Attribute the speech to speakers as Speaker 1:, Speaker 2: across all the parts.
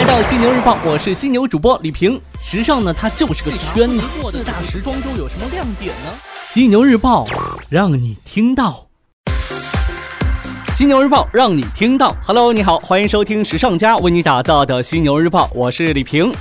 Speaker 1: 来到犀牛日报，我是犀牛主播李平。时尚呢，它就是个圈子。四大时装周有什么亮点呢？犀牛日报让你听到。犀牛日报让你听到。Hello，你好，欢迎收听时尚家为你打造的犀牛日报，我是李平。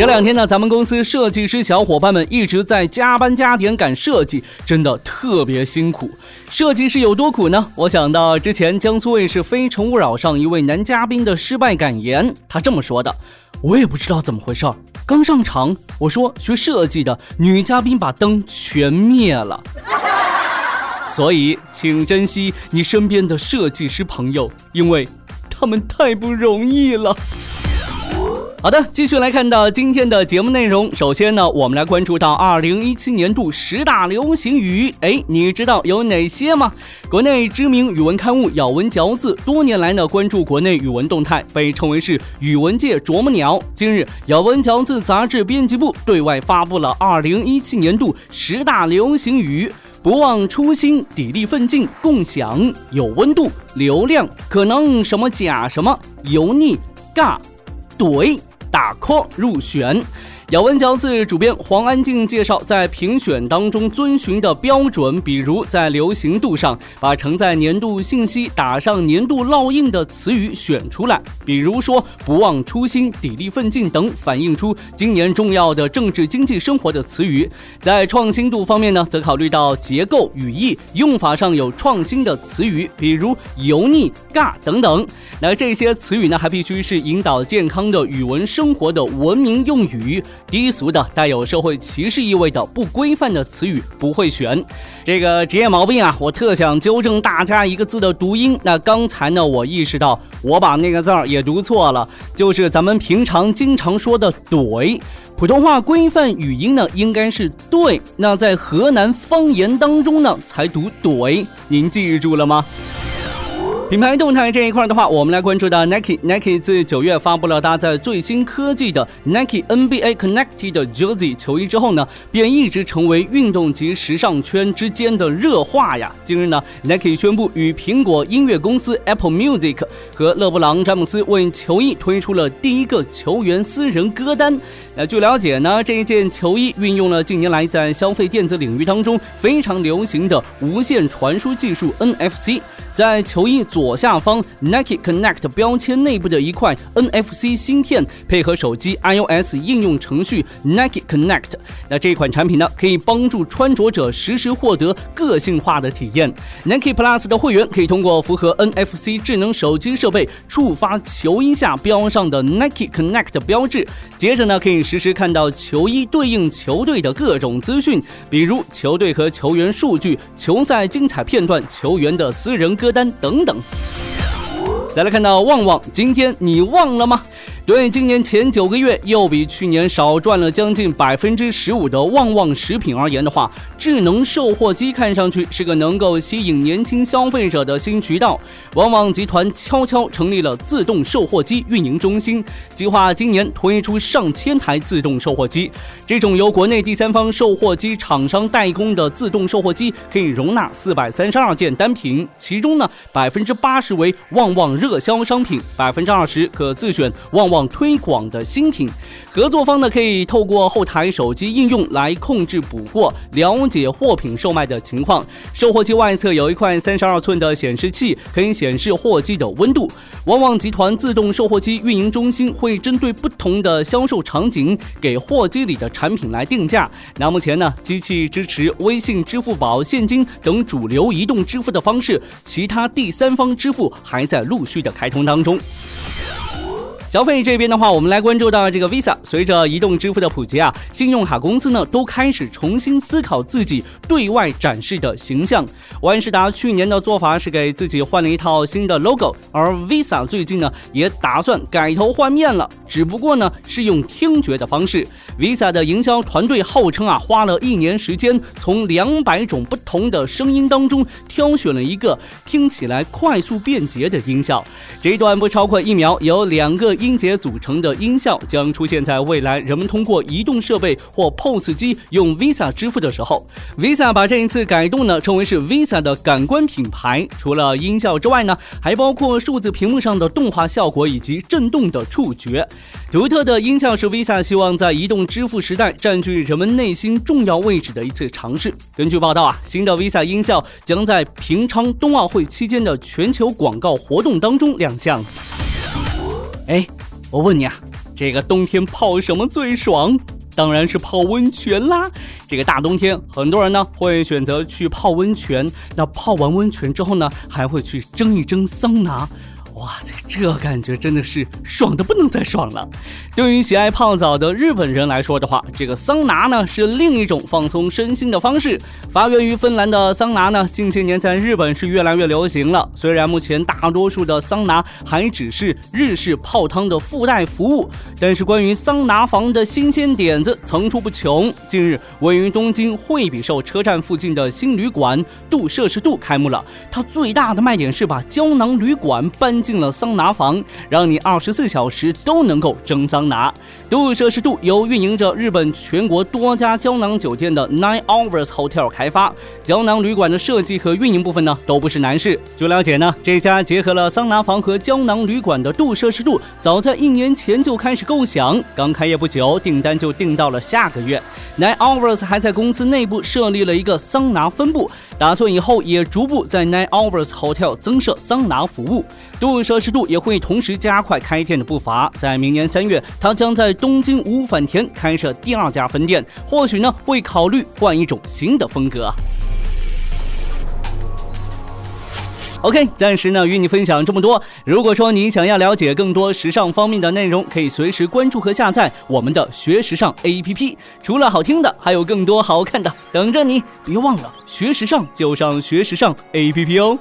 Speaker 1: 这两天呢，咱们公司设计师小伙伴们一直在加班加点赶设计，真的特别辛苦。设计师有多苦呢？我想到之前江苏卫视《非诚勿扰》上一位男嘉宾的失败感言，他这么说的：“我也不知道怎么回事儿，刚上场，我说学设计的女嘉宾把灯全灭了。所以，请珍惜你身边的设计师朋友，因为他们太不容易了。”好的，继续来看到今天的节目内容。首先呢，我们来关注到二零一七年度十大流行语。哎，你知道有哪些吗？国内知名语文刊物《咬文嚼字》多年来呢关注国内语文动态，被称为是语文界啄木鸟。今日，《咬文嚼字》杂志编辑部对外发布了二零一七年度十大流行语：不忘初心、砥砺奋进、共享、有温度、流量、可能什么假什么、油腻、尬、怼。打 call 入选。咬文嚼字主编黄安静介绍，在评选当中遵循的标准，比如在流行度上，把承载年度信息、打上年度烙印的词语选出来，比如说“不忘初心”“砥砺奋进”等反映出今年重要的政治经济生活的词语。在创新度方面呢，则考虑到结构、语义、用法上有创新的词语，比如“油腻”“尬”等等。那这些词语呢，还必须是引导健康的语文生活的文明用语。低俗的、带有社会歧视意味的、不规范的词语不会选。这个职业毛病啊，我特想纠正大家一个字的读音。那刚才呢，我意识到我把那个字儿也读错了，就是咱们平常经常说的“怼”。普通话规范语音呢，应该是“对”。那在河南方言当中呢，才读“怼”。您记住了吗？品牌动态这一块的话，我们来关注到 Nike。Nike 自九月发布了搭载最新科技的 Nike NBA Connected Jersey 球衣之后呢，便一直成为运动及时尚圈之间的热话呀。近日呢，Nike 宣布与苹果音乐公司 Apple Music 和勒布朗詹姆斯为球衣推出了第一个球员私人歌单。那据了解呢，这一件球衣运用了近年来在消费电子领域当中非常流行的无线传输技术 NFC。在球衣左下方 Nike Connect 标签内部的一块 NFC 芯片，配合手机 iOS 应用程序 Nike Connect，那这款产品呢，可以帮助穿着者实时获得个性化的体验。Nike Plus 的会员可以通过符合 NFC 智能手机设备触发球衣下标上的 Nike Connect 标志，接着呢，可以实时看到球衣对应球队的各种资讯，比如球队和球员数据、球赛精彩片段、球员的私人歌。单等等，再来看到旺旺，今天你忘了吗？对今年前九个月又比去年少赚了将近百分之十五的旺旺食品而言的话，智能售货机看上去是个能够吸引年轻消费者的新渠道。旺旺集团悄悄成立了自动售货机运营中心，计划今年推出上千台自动售货机。这种由国内第三方售货机厂商代工的自动售货机，可以容纳四百三十二件单品，其中呢百分之八十为旺旺热销商品，百分之二十可自选旺旺。推广的新品，合作方呢可以透过后台手机应用来控制补货，了解货品售卖的情况。售货机外侧有一块三十二寸的显示器，可以显示货机的温度。旺旺集团自动售货机运营中心会针对不同的销售场景，给货机里的产品来定价。那目前呢，机器支持微信、支付宝、现金等主流移动支付的方式，其他第三方支付还在陆续的开通当中。消费这边的话，我们来关注到这个 Visa。随着移动支付的普及啊，信用卡公司呢都开始重新思考自己对外展示的形象。万事达去年的做法是给自己换了一套新的 logo，而 Visa 最近呢也打算改头换面了，只不过呢是用听觉的方式。Visa 的营销团队号称啊，花了一年时间，从两百种不同的声音当中挑选了一个听起来快速便捷的音效。这一段不超过一秒，有两个。音节组成的音效将出现在未来人们通过移动设备或 POS 机用 Visa 支付的时候。Visa 把这一次改动呢称为是 Visa 的感官品牌。除了音效之外呢，还包括数字屏幕上的动画效果以及震动的触觉。独特的音效是 Visa 希望在移动支付时代占据人们内心重要位置的一次尝试。根据报道啊，新的 Visa 音效将在平昌冬奥会期间的全球广告活动当中亮相。哎，我问你啊，这个冬天泡什么最爽？当然是泡温泉啦！这个大冬天，很多人呢会选择去泡温泉。那泡完温泉之后呢，还会去蒸一蒸桑拿。哇塞，这感觉真的是爽的不能再爽了。对于喜爱泡澡的日本人来说的话，这个桑拿呢是另一种放松身心的方式。发源于芬兰的桑拿呢，近些年在日本是越来越流行了。虽然目前大多数的桑拿还只是日式泡汤的附带服务，但是关于桑拿房的新鲜点子层出不穷。近日，位于东京惠比寿车站附近的新旅馆度摄氏度开幕了。它最大的卖点是把胶囊旅馆搬进。进了桑拿房，让你二十四小时都能够蒸桑拿。度摄氏度由运营着日本全国多家胶囊酒店的 Nine Hours Hotel 开发。胶囊旅馆的设计和运营部分呢，都不是难事。据了解呢，这家结合了桑拿房和胶囊旅馆的度摄氏度，早在一年前就开始构想，刚开业不久，订单就订到了下个月。Nine Hours 还在公司内部设立了一个桑拿分部，打算以后也逐步在 Nine Hours Hotel 增设桑拿服务。度摄氏度也会同时加快开店的步伐，在明年三月，他将在东京五反田开设第二家分店，或许呢会考虑换一种新的风格。OK，暂时呢与你分享这么多。如果说你想要了解更多时尚方面的内容，可以随时关注和下载我们的学时尚 APP。除了好听的，还有更多好看的等着你。别忘了学时尚就上学时尚 APP 哦。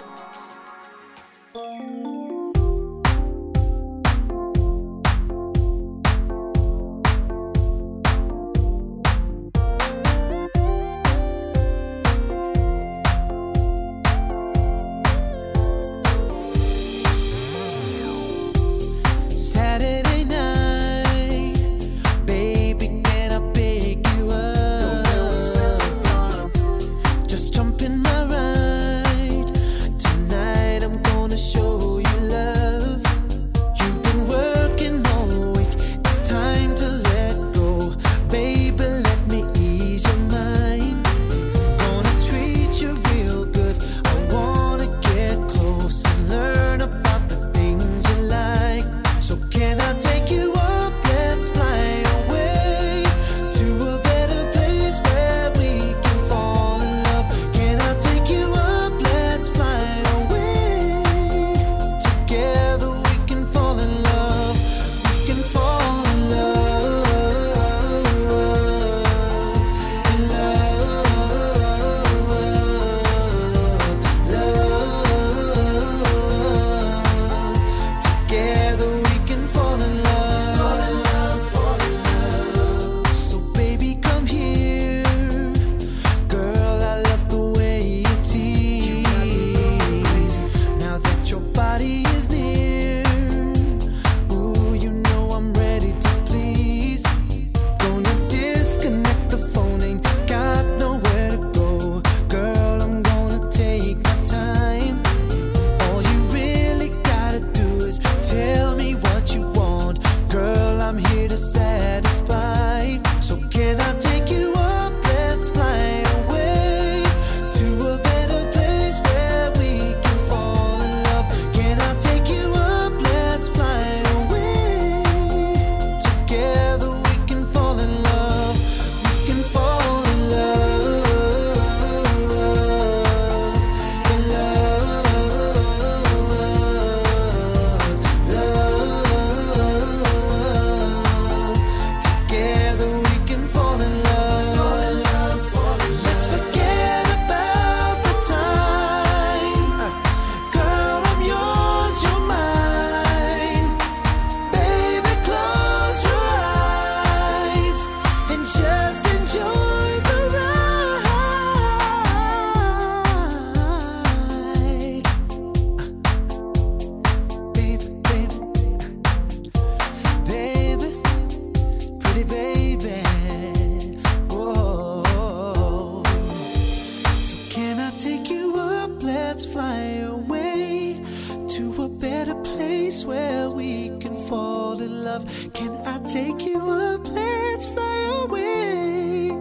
Speaker 2: Place where we can fall in love. Can I take you up? Let's fly away.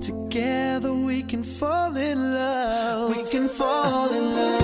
Speaker 2: Together we can fall in love. We can fall in love.